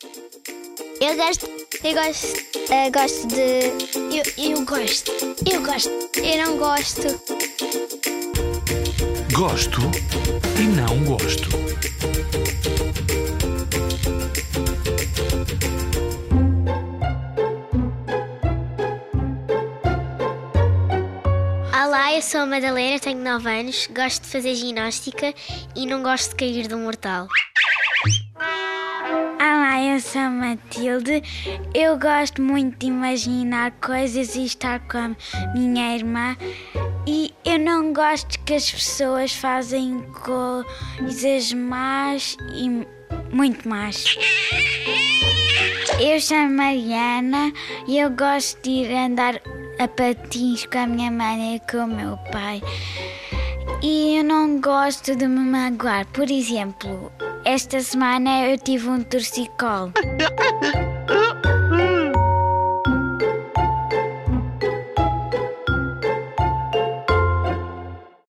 Eu gosto. Eu gosto. Eu gosto de. Eu, eu gosto. Eu gosto. Eu não gosto. Gosto e não gosto. Olá, eu sou a Madalena, tenho 9 anos, gosto de fazer ginástica e não gosto de cair de um mortal. Eu sou a Matilde. Eu gosto muito de imaginar coisas e estar com a minha irmã. E eu não gosto que as pessoas fazem coisas más e muito más. Eu a Mariana e eu gosto de ir andar a patins com a minha mãe e com o meu pai. E eu não gosto de me magoar. Por exemplo, esta semana eu tive um torcicolo.